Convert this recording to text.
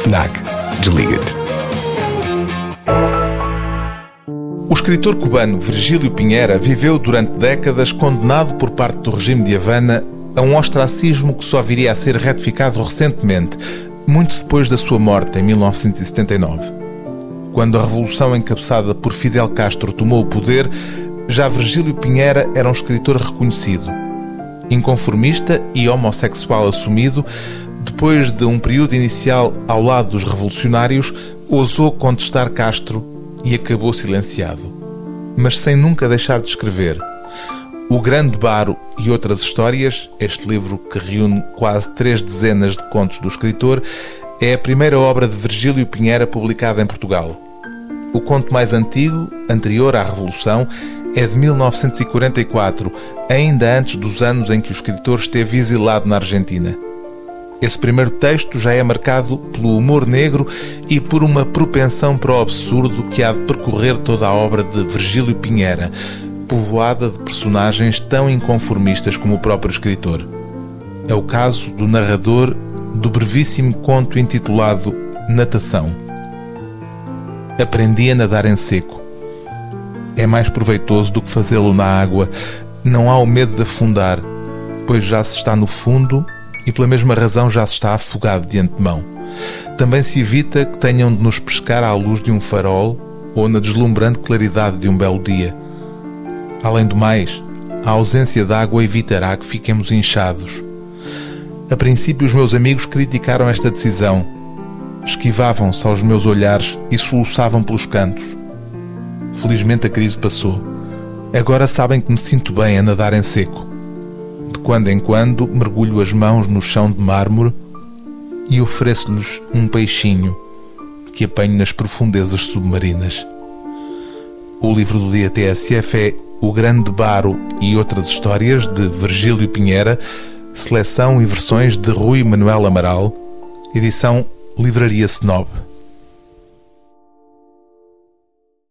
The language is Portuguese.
FNAC. Desliga-te. O escritor cubano Virgílio Pinheira viveu durante décadas condenado por parte do regime de Havana a um ostracismo que só viria a ser retificado recentemente, muito depois da sua morte em 1979. Quando a revolução encabeçada por Fidel Castro tomou o poder, já Virgílio Pinheira era um escritor reconhecido. Inconformista e homossexual assumido, depois de um período inicial ao lado dos revolucionários, ousou contestar Castro e acabou silenciado. Mas sem nunca deixar de escrever. O Grande Baro e Outras Histórias, este livro que reúne quase três dezenas de contos do escritor, é a primeira obra de Virgílio Pinheira publicada em Portugal. O conto mais antigo, anterior à Revolução, é de 1944, ainda antes dos anos em que o escritor esteve exilado na Argentina. Esse primeiro texto já é marcado pelo humor negro e por uma propensão para o absurdo que há de percorrer toda a obra de Virgílio Pinheira, povoada de personagens tão inconformistas como o próprio escritor. É o caso do narrador do brevíssimo conto intitulado Natação. Aprendi a nadar em seco. É mais proveitoso do que fazê-lo na água. Não há o medo de afundar, pois já se está no fundo e pela mesma razão já se está afogado de antemão. Também se evita que tenham de nos pescar à luz de um farol ou na deslumbrante claridade de um belo dia. Além do mais, a ausência de água evitará que fiquemos inchados. A princípio, os meus amigos criticaram esta decisão. Esquivavam-se aos meus olhares e soluçavam pelos cantos. Felizmente a crise passou. Agora sabem que me sinto bem a nadar em seco. Quando em quando mergulho as mãos no chão de mármore e ofereço-lhes um peixinho que apanho nas profundezas submarinas. O livro do dia TSF é O Grande Baro e Outras Histórias, de Virgílio Pinheira, seleção e versões de Rui Manuel Amaral, edição Livraria Snob.